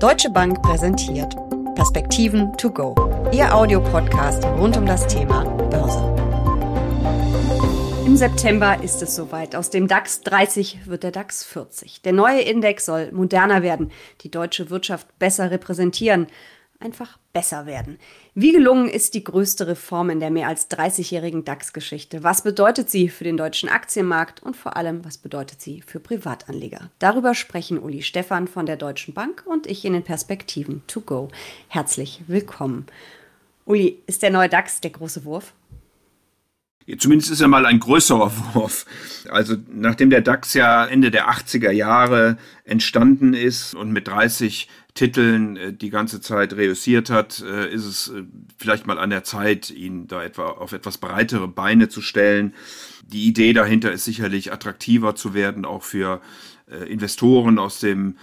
Deutsche Bank präsentiert Perspektiven to go, Ihr Audiopodcast rund um das Thema Börse. Im September ist es soweit. Aus dem DAX 30 wird der DAX 40. Der neue Index soll moderner werden, die deutsche Wirtschaft besser repräsentieren einfach besser werden. Wie gelungen ist die größte Reform in der mehr als 30-jährigen DAX-Geschichte? Was bedeutet sie für den deutschen Aktienmarkt und vor allem, was bedeutet sie für Privatanleger? Darüber sprechen Uli Stephan von der Deutschen Bank und ich in den Perspektiven to go. Herzlich willkommen. Uli, ist der neue DAX der große Wurf? Zumindest ist er mal ein größerer Wurf. Also nachdem der DAX ja Ende der 80er Jahre entstanden ist und mit 30 Titeln äh, die ganze Zeit reüssiert hat, äh, ist es äh, vielleicht mal an der Zeit, ihn da etwa auf etwas breitere Beine zu stellen. Die Idee dahinter ist sicherlich attraktiver zu werden, auch für Investoren aus dem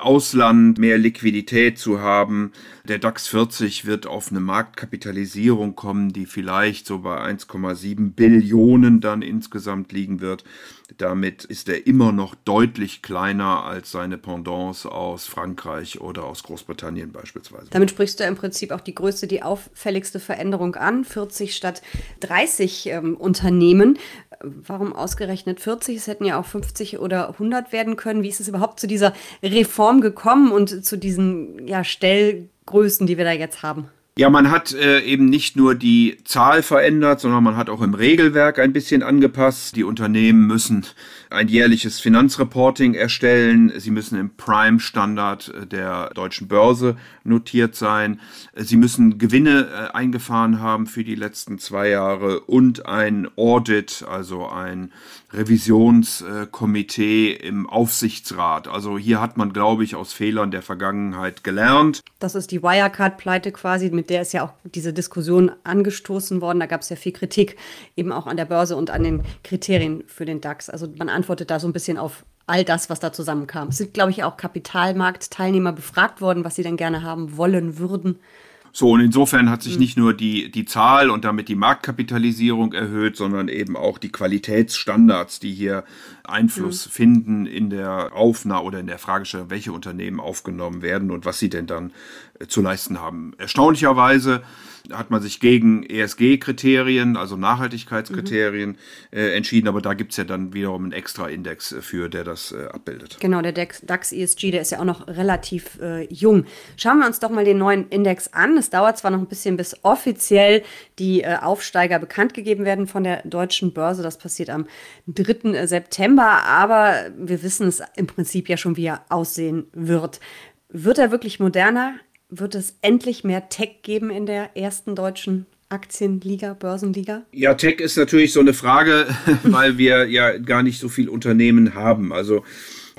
Ausland mehr Liquidität zu haben. Der DAX 40 wird auf eine Marktkapitalisierung kommen, die vielleicht so bei 1,7 Billionen dann insgesamt liegen wird. Damit ist er immer noch deutlich kleiner als seine Pendants aus Frankreich oder aus Großbritannien beispielsweise. Damit sprichst du im Prinzip auch die größte, die auffälligste Veränderung an. 40 statt 30 ähm, Unternehmen. Warum ausgerechnet 40? Es hätten ja auch 50 oder 100 werden können. Wie ist es überhaupt zu dieser Reform gekommen und zu diesen ja, Stellgrößen, die wir da jetzt haben? Ja, man hat äh, eben nicht nur die Zahl verändert, sondern man hat auch im Regelwerk ein bisschen angepasst. Die Unternehmen müssen ein jährliches Finanzreporting erstellen. Sie müssen im Prime-Standard äh, der deutschen Börse notiert sein. Sie müssen Gewinne äh, eingefahren haben für die letzten zwei Jahre und ein Audit, also ein Revisionskomitee im Aufsichtsrat. Also hier hat man, glaube ich, aus Fehlern der Vergangenheit gelernt. Das ist die Wirecard-Pleite quasi, mit der ist ja auch diese Diskussion angestoßen worden. Da gab es ja viel Kritik eben auch an der Börse und an den Kriterien für den DAX. Also man antwortet da so ein bisschen auf all das, was da zusammenkam. Es sind, glaube ich, auch Kapitalmarktteilnehmer befragt worden, was sie denn gerne haben wollen würden. So, und insofern hat sich hm. nicht nur die, die Zahl und damit die Marktkapitalisierung erhöht, sondern eben auch die Qualitätsstandards, die hier Einfluss mhm. finden in der Aufnahme oder in der Fragestellung, welche Unternehmen aufgenommen werden und was sie denn dann zu leisten haben. Erstaunlicherweise hat man sich gegen ESG-Kriterien, also Nachhaltigkeitskriterien, mhm. äh, entschieden, aber da gibt es ja dann wiederum einen extra Index äh, für, der das äh, abbildet. Genau, der DAX ESG, der ist ja auch noch relativ äh, jung. Schauen wir uns doch mal den neuen Index an. Es dauert zwar noch ein bisschen, bis offiziell die äh, Aufsteiger bekannt gegeben werden von der deutschen Börse. Das passiert am 3. Äh, September, aber wir wissen es im Prinzip ja schon, wie er aussehen wird. Wird er wirklich moderner? Wird es endlich mehr Tech geben in der ersten deutschen Aktienliga, Börsenliga? Ja, Tech ist natürlich so eine Frage, weil wir ja gar nicht so viel Unternehmen haben. Also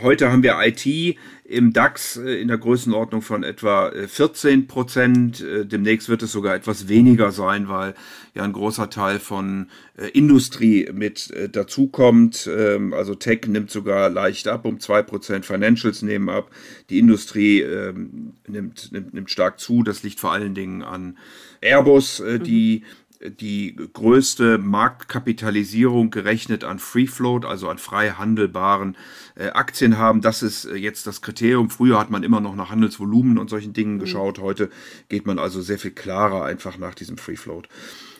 heute haben wir IT im DAX äh, in der Größenordnung von etwa 14 äh, Prozent. Äh, demnächst wird es sogar etwas weniger sein, weil ja ein großer Teil von Industrie mit dazukommt. Ähm, also Tech nimmt sogar leicht ab um 2 Prozent, Financials nehmen ab, die Industrie ähm, nimmt, nimmt, nimmt stark zu. Das liegt vor allen Dingen an Airbus, die mhm die größte Marktkapitalisierung gerechnet an Free Float, also an frei handelbaren äh, Aktien haben. Das ist äh, jetzt das Kriterium. Früher hat man immer noch nach Handelsvolumen und solchen Dingen mhm. geschaut. Heute geht man also sehr viel klarer einfach nach diesem Free Float.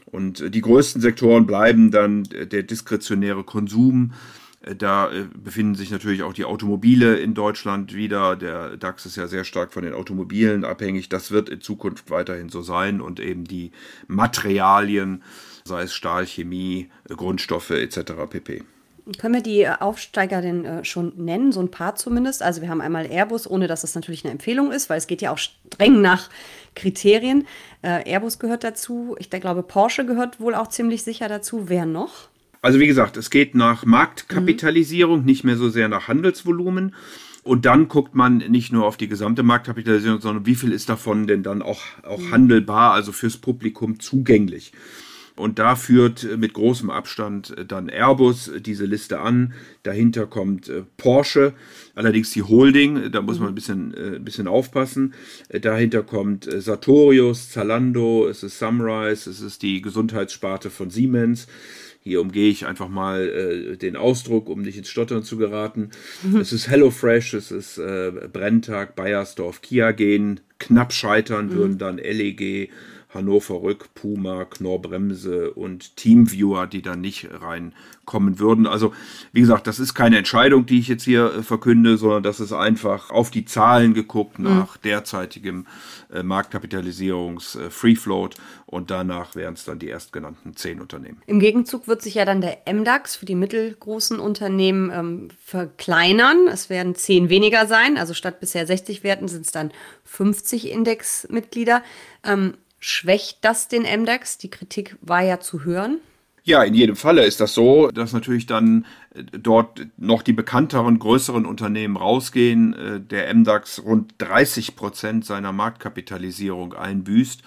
Und äh, die größten Sektoren bleiben dann der diskretionäre Konsum, äh, da äh, befinden sich natürlich auch die Automobile in Deutschland wieder. Der DAX ist ja sehr stark von den Automobilen abhängig. Das wird in Zukunft weiterhin so sein und eben die Materialien, sei es Stahl, Chemie, Grundstoffe etc. pp. Können wir die Aufsteiger denn äh, schon nennen, so ein paar zumindest? Also wir haben einmal Airbus, ohne dass das natürlich eine Empfehlung ist, weil es geht ja auch streng nach Kriterien. Airbus gehört dazu. Ich glaube, Porsche gehört wohl auch ziemlich sicher dazu. Wer noch? Also wie gesagt, es geht nach Marktkapitalisierung, mhm. nicht mehr so sehr nach Handelsvolumen. Und dann guckt man nicht nur auf die gesamte Marktkapitalisierung, sondern wie viel ist davon denn dann auch, auch mhm. handelbar, also fürs Publikum zugänglich. Und da führt mit großem Abstand dann Airbus diese Liste an. Dahinter kommt äh, Porsche, allerdings die Holding, da muss man ein bisschen, äh, ein bisschen aufpassen. Äh, dahinter kommt Sartorius, Zalando, es ist Sunrise, es ist die Gesundheitssparte von Siemens. Hier umgehe ich einfach mal äh, den Ausdruck, um nicht ins Stottern zu geraten. Mhm. Es ist HelloFresh, es ist äh, Brenntag, Bayersdorf, Kia gehen, knapp scheitern mhm. würden dann LEG, Hannover Rück, Puma, Knorr-Bremse und Teamviewer, die dann nicht reinkommen würden. Also, wie gesagt, das ist keine Entscheidung, die ich jetzt hier äh, verkünde, sondern das ist einfach auf die Zahlen geguckt mhm. nach mhm. derzeitigem äh, Marktkapitalisierungs äh, Float und danach wären es dann die erstgenannten zehn Unternehmen. Im Gegenzug wird sich ja dann der MDAX für die mittelgroßen Unternehmen ähm, verkleinern. Es werden zehn weniger sein, also statt bisher 60 Werten sind es dann 50 Indexmitglieder. Ähm, Schwächt das den MDAX? Die Kritik war ja zu hören. Ja, in jedem Falle ist das so, dass natürlich dann äh, dort noch die bekannteren, größeren Unternehmen rausgehen. Äh, der MDAX rund 30 Prozent seiner Marktkapitalisierung einbüßt.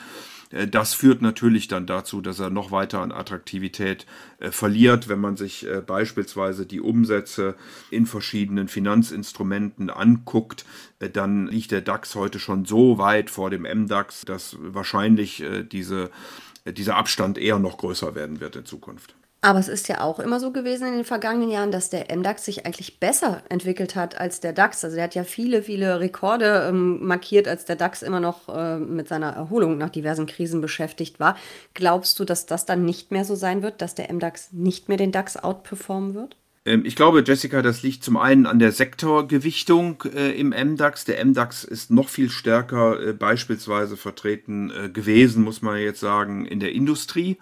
Äh, das führt natürlich dann dazu, dass er noch weiter an Attraktivität äh, verliert, wenn man sich äh, beispielsweise die Umsätze in verschiedenen Finanzinstrumenten anguckt, dann liegt der DAX heute schon so weit vor dem MDAX, dass wahrscheinlich diese, dieser Abstand eher noch größer werden wird in Zukunft. Aber es ist ja auch immer so gewesen in den vergangenen Jahren, dass der MDAX sich eigentlich besser entwickelt hat als der DAX. Also der hat ja viele, viele Rekorde ähm, markiert, als der DAX immer noch äh, mit seiner Erholung nach diversen Krisen beschäftigt war. Glaubst du, dass das dann nicht mehr so sein wird, dass der MDAX nicht mehr den DAX outperformen wird? Ähm, ich glaube, Jessica, das liegt zum einen an der Sektorgewichtung äh, im MDAX. Der MDAX ist noch viel stärker äh, beispielsweise vertreten äh, gewesen, muss man jetzt sagen, in der Industrie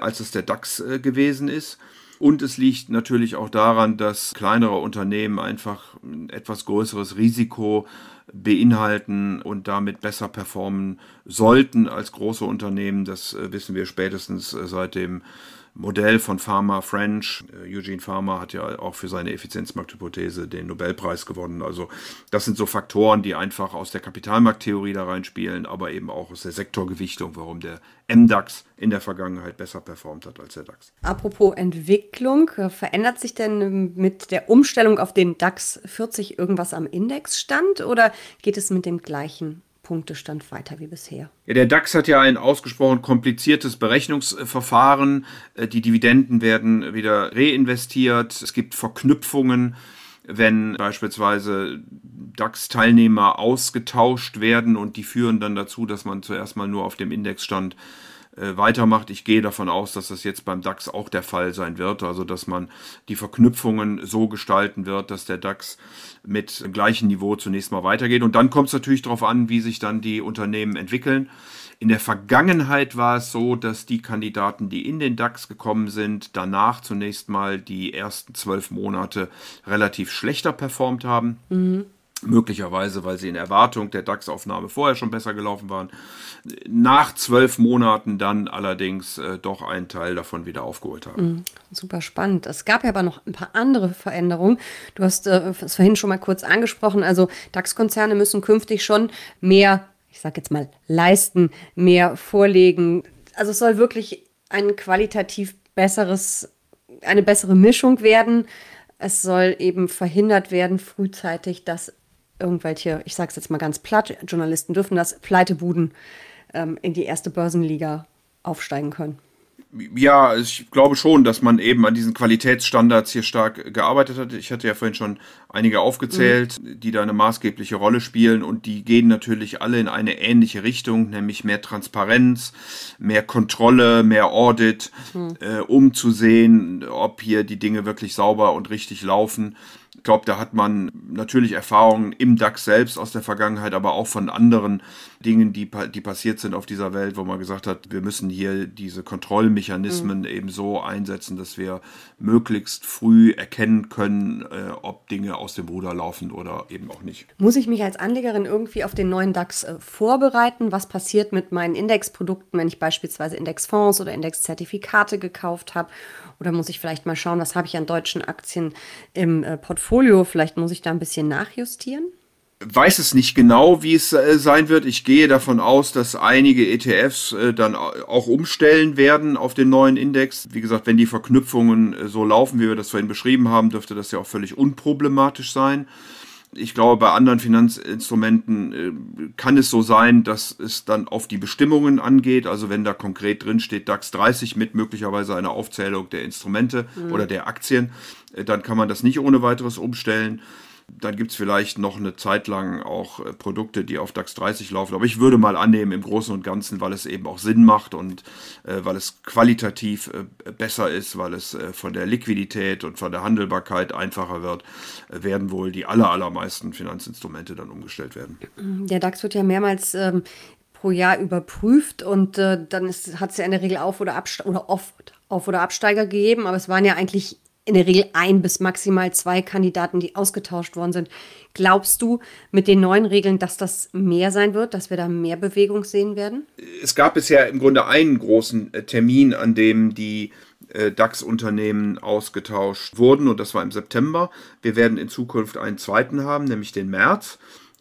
als es der DAX äh, gewesen ist. Und es liegt natürlich auch daran, dass kleinere Unternehmen einfach ein etwas größeres Risiko beinhalten und damit besser performen sollten als große Unternehmen. Das äh, wissen wir spätestens seit dem Modell von Pharma French. Äh, Eugene Pharma hat ja auch für seine Effizienzmarkthypothese den Nobelpreis gewonnen. Also das sind so Faktoren, die einfach aus der Kapitalmarkttheorie da reinspielen, aber eben auch aus der Sektorgewichtung, warum der MDAX in der Vergangenheit besser performt hat als der DAX. Apropos Entwicklung, äh, verändert sich denn mit der Umstellung auf den DAX 40 irgendwas am Indexstand oder geht es mit dem gleichen Punktestand weiter wie bisher. Ja, der DAX hat ja ein ausgesprochen kompliziertes Berechnungsverfahren. Äh, die Dividenden werden wieder reinvestiert. Es gibt Verknüpfungen, wenn beispielsweise DAX-Teilnehmer ausgetauscht werden und die führen dann dazu, dass man zuerst mal nur auf dem Indexstand weitermacht. Ich gehe davon aus, dass das jetzt beim DAX auch der Fall sein wird, also dass man die Verknüpfungen so gestalten wird, dass der DAX mit gleichem Niveau zunächst mal weitergeht. Und dann kommt es natürlich darauf an, wie sich dann die Unternehmen entwickeln. In der Vergangenheit war es so, dass die Kandidaten, die in den DAX gekommen sind, danach zunächst mal die ersten zwölf Monate relativ schlechter performt haben. Mhm. Möglicherweise, weil sie in Erwartung der DAX-Aufnahme vorher schon besser gelaufen waren. Nach zwölf Monaten dann allerdings äh, doch einen Teil davon wieder aufgeholt haben. Mhm, super spannend. Es gab ja aber noch ein paar andere Veränderungen. Du hast äh, es vorhin schon mal kurz angesprochen. Also DAX-Konzerne müssen künftig schon mehr, ich sage jetzt mal, leisten, mehr vorlegen. Also es soll wirklich ein qualitativ besseres, eine bessere Mischung werden. Es soll eben verhindert werden, frühzeitig, dass irgendwelche, ich sage es jetzt mal ganz platt, Journalisten dürfen das, Pleitebuden ähm, in die erste Börsenliga aufsteigen können. Ja, ich glaube schon, dass man eben an diesen Qualitätsstandards hier stark gearbeitet hat. Ich hatte ja vorhin schon einige aufgezählt, mhm. die da eine maßgebliche Rolle spielen und die gehen natürlich alle in eine ähnliche Richtung, nämlich mehr Transparenz, mehr Kontrolle, mehr Audit, mhm. äh, um zu sehen, ob hier die Dinge wirklich sauber und richtig laufen. Ich glaube, da hat man natürlich Erfahrungen im DAX selbst aus der Vergangenheit, aber auch von anderen Dingen, die, die passiert sind auf dieser Welt, wo man gesagt hat, wir müssen hier diese Kontrollmechanismen mhm. eben so einsetzen, dass wir möglichst früh erkennen können, äh, ob Dinge aus dem Ruder laufen oder eben auch nicht. Muss ich mich als Anlegerin irgendwie auf den neuen DAX äh, vorbereiten? Was passiert mit meinen Indexprodukten, wenn ich beispielsweise Indexfonds oder Indexzertifikate gekauft habe? Oder muss ich vielleicht mal schauen, was habe ich an deutschen Aktien im äh, Portfolio? Vielleicht muss ich da ein bisschen nachjustieren? weiß es nicht genau, wie es äh, sein wird. Ich gehe davon aus, dass einige ETFs äh, dann auch umstellen werden auf den neuen Index. Wie gesagt, wenn die Verknüpfungen äh, so laufen, wie wir das vorhin beschrieben haben, dürfte das ja auch völlig unproblematisch sein. Ich glaube, bei anderen Finanzinstrumenten äh, kann es so sein, dass es dann auf die Bestimmungen angeht. Also wenn da konkret drin steht DAX 30 mit möglicherweise einer Aufzählung der Instrumente mhm. oder der Aktien, äh, dann kann man das nicht ohne weiteres umstellen. Dann gibt es vielleicht noch eine Zeit lang auch äh, Produkte, die auf DAX 30 laufen. Aber ich würde mal annehmen, im Großen und Ganzen, weil es eben auch Sinn macht und äh, weil es qualitativ äh, besser ist, weil es äh, von der Liquidität und von der Handelbarkeit einfacher wird, äh, werden wohl die aller, allermeisten Finanzinstrumente dann umgestellt werden. Der DAX wird ja mehrmals ähm, pro Jahr überprüft und äh, dann hat es ja in der Regel auf oder, oder oft auf oder Absteiger gegeben, aber es waren ja eigentlich in der Regel ein bis maximal zwei Kandidaten, die ausgetauscht worden sind. Glaubst du mit den neuen Regeln, dass das mehr sein wird, dass wir da mehr Bewegung sehen werden? Es gab bisher im Grunde einen großen äh, Termin, an dem die äh, DAX-Unternehmen ausgetauscht wurden und das war im September. Wir werden in Zukunft einen zweiten haben, nämlich den März.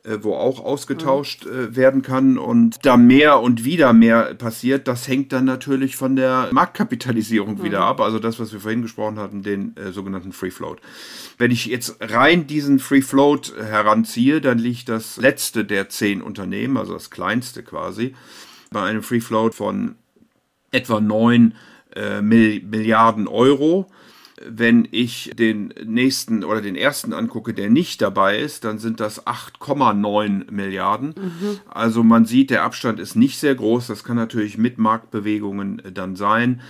Äh, wo auch ausgetauscht äh, werden kann. Und da mehr und wieder mehr passiert, das hängt dann natürlich von der Marktkapitalisierung mhm. wieder ab. Also das, was wir vorhin gesprochen hatten, den äh, sogenannten Free Float. Wenn ich jetzt rein diesen Free Float heranziehe, dann liegt das letzte der zehn Unternehmen, also das kleinste quasi, bei einem Free Float von etwa neun äh, Milliarden Euro wenn ich den nächsten oder den ersten angucke, der nicht dabei ist, dann sind das 8,9 Milliarden. Mhm. Also man sieht, der Abstand ist nicht sehr groß. Das kann natürlich mit Marktbewegungen äh, dann sein.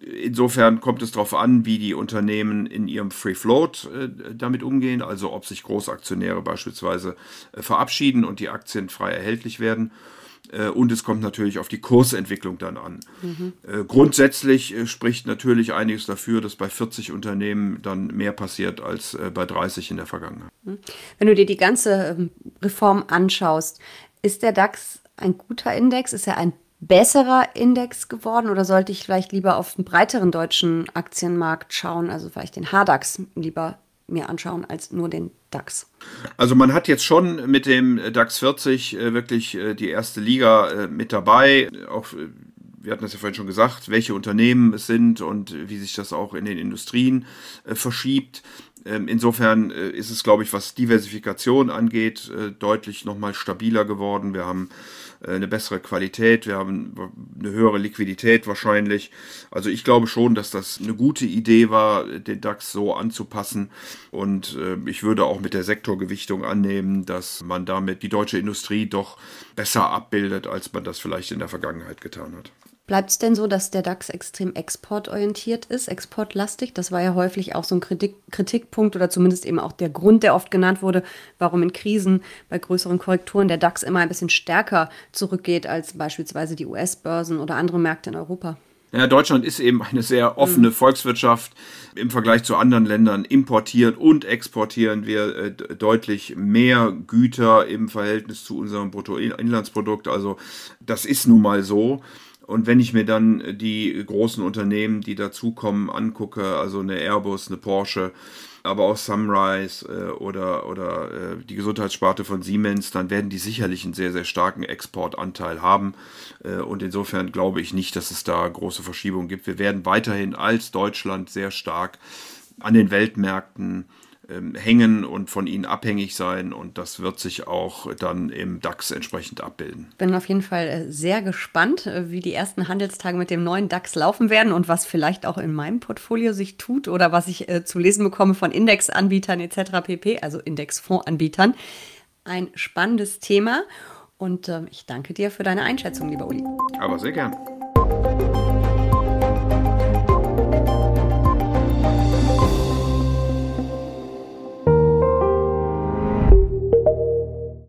Insofern kommt es darauf an, wie die Unternehmen in ihrem Free Float äh, damit umgehen, also ob sich Großaktionäre beispielsweise äh, verabschieden und die Aktien frei erhältlich werden und es kommt natürlich auf die Kursentwicklung dann an. Mhm. Grundsätzlich äh, spricht natürlich einiges dafür, dass bei 40 Unternehmen dann mehr passiert als bei 30 in der Vergangenheit. Mhm. Wenn du dir die ganze ähm, Reform anschaust, ist der DAX ein guter Index? Ist er ein besserer Index geworden oder sollte ich vielleicht lieber auf den breiteren deutschen Aktienmarkt schauen, also vielleicht den HDAX lieber mir anschauen als nur den DAX. Also man hat jetzt schon mit dem DAX 40 äh, wirklich äh, die erste Liga äh, mit dabei. Auch wir hatten das ja vorhin schon gesagt, welche Unternehmen es sind und wie sich das auch in den Industrien verschiebt. Ähm, insofern ist es, glaube ich, was Diversifikation angeht, deutlich nochmal stabiler geworden. Wir haben äh, eine bessere Qualität, wir haben eine höhere Liquidität wahrscheinlich. Also ich glaube schon, dass das eine gute Idee war, den DAX so anzupassen. Und äh, ich würde auch mit der Sektorgewichtung annehmen, dass man damit die deutsche Industrie doch besser abbildet, als man das vielleicht in der Vergangenheit getan hat. Bleibt es denn so, dass der DAX extrem exportorientiert ist, exportlastig? Das war ja häufig auch so ein Kritik Kritikpunkt oder zumindest eben auch der Grund, der oft genannt wurde, warum in Krisen bei größeren Korrekturen der DAX immer ein bisschen stärker zurückgeht als beispielsweise die US-Börsen oder andere Märkte in Europa. Ja, Deutschland ist eben eine sehr offene mhm. Volkswirtschaft. Im Vergleich zu anderen Ländern importieren und exportieren wir äh, deutlich mehr Güter im Verhältnis zu unserem Bruttoinlandsprodukt. Also das ist nun mal so. Und wenn ich mir dann die großen Unternehmen, die dazukommen, angucke, also eine Airbus, eine Porsche, aber auch Sunrise äh, oder, oder äh, die Gesundheitssparte von Siemens, dann werden die sicherlich einen sehr, sehr starken Exportanteil haben. Äh, und insofern glaube ich nicht, dass es da große Verschiebungen gibt. Wir werden weiterhin als Deutschland sehr stark an den Weltmärkten hängen und von ihnen abhängig sein und das wird sich auch dann im DAX entsprechend abbilden. Bin auf jeden Fall äh, sehr gespannt, äh, wie die ersten Handelstage mit dem neuen DAX laufen werden und was vielleicht auch in meinem Portfolio sich tut oder was ich äh, zu lesen bekomme von Indexanbietern etc. pp, also Indexfondsanbietern. Ein spannendes Thema und äh, ich danke dir für deine Einschätzung, lieber Uli. Aber sehr gern.